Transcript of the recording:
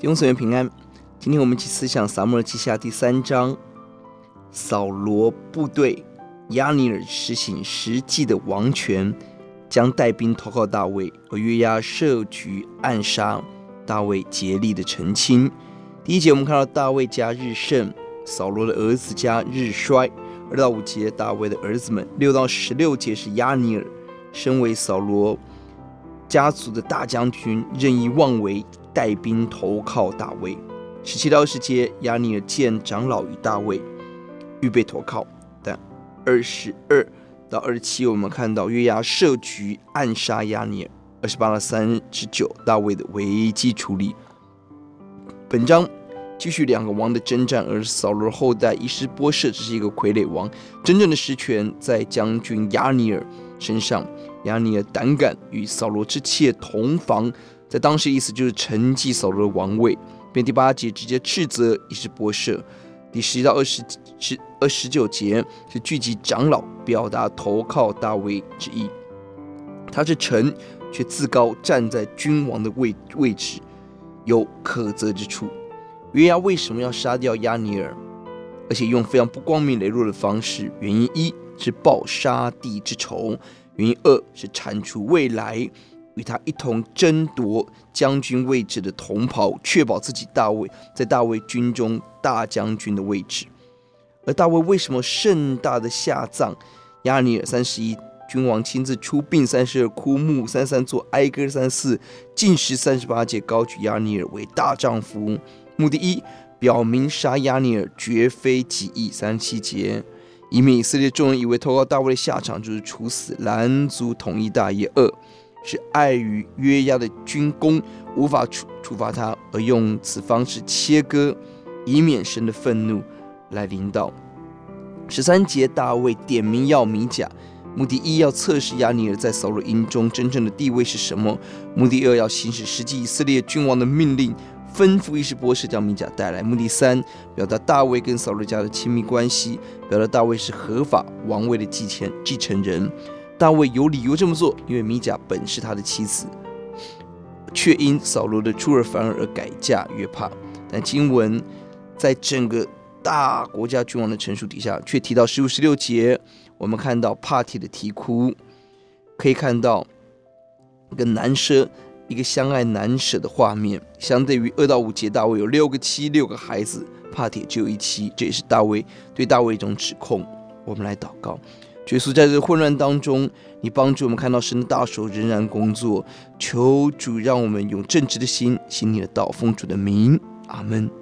弟兄姊妹平安，今天我们一起思想撒母耳记下第三章，扫罗部队押尼尔实行实际的王权，将带兵投靠大卫，而约押设局暗杀大卫，竭力的澄清。第一节我们看到大卫家日盛，扫罗的儿子家日衰。二到五节大卫的儿子们，六到十六节是押尼尔，身为扫罗家族的大将军，任意妄为。带兵投靠大卫，十七到二十节，押尼尔见长老与大卫预备投靠，但二十二到二十七，我们看到约押设局暗杀押尼尔。二十八到三十九，大卫的危机处理。本章继续两个王的征战，而扫罗后代伊施波设只是一个傀儡王，真正的实权在将军押尼尔身上。押尼尔胆敢与扫罗之妾同房。在当时，意思就是承继扫罗的王位。便第八节直接斥责以示波设。第十一到二十十二十九节是聚集长老，表达投靠大卫之意。他是臣，却自高站在君王的位位置，有可责之处。约押为什么要杀掉押尼尔，而且用非常不光明磊落的方式？原因一是报杀弟之仇，原因二是铲除未来。与他一同争夺将军位置的同袍，确保自己大卫在大卫军中大将军的位置。而大卫为什么盛大的下葬押尼尔？三十一，君王亲自出殡；三十二，哭墓；三三，做哀歌；三四，进食；三十八节，高举押尼尔为大丈夫。目的一，表明杀押尼尔绝非己意；三七节，以免以色列众人以为投靠大卫的下场就是处死，拦阻统一大业。二是碍于约押的军功无法处处罚他，而用此方式切割，以免神的愤怒来临到。十三节大卫点名要米甲，目的一要测试押尼尔在扫罗营中真正的地位是什么；目的二要行使实际以色列君王的命令，吩咐伊施波设将米甲带来；目的三表达大卫跟扫罗家的亲密关系，表达大卫是合法王位的继承继承人。大卫有理由这么做，因为米甲本是他的妻子，却因扫罗的出尔反尔而改嫁约帕。但经文在整个大国家君王的陈述底下，却提到十五、十六节，我们看到帕提的啼哭，可以看到一个难舍、一个相爱难舍的画面。相对于二到五节，大卫有六个妻、六个孩子，帕铁只有一妻，这也是大卫对大卫一种指控。我们来祷告。耶稣在这混乱当中，你帮助我们看到神的大手仍然工作。求主让我们用正直的心行你的道，奉主的名，阿门。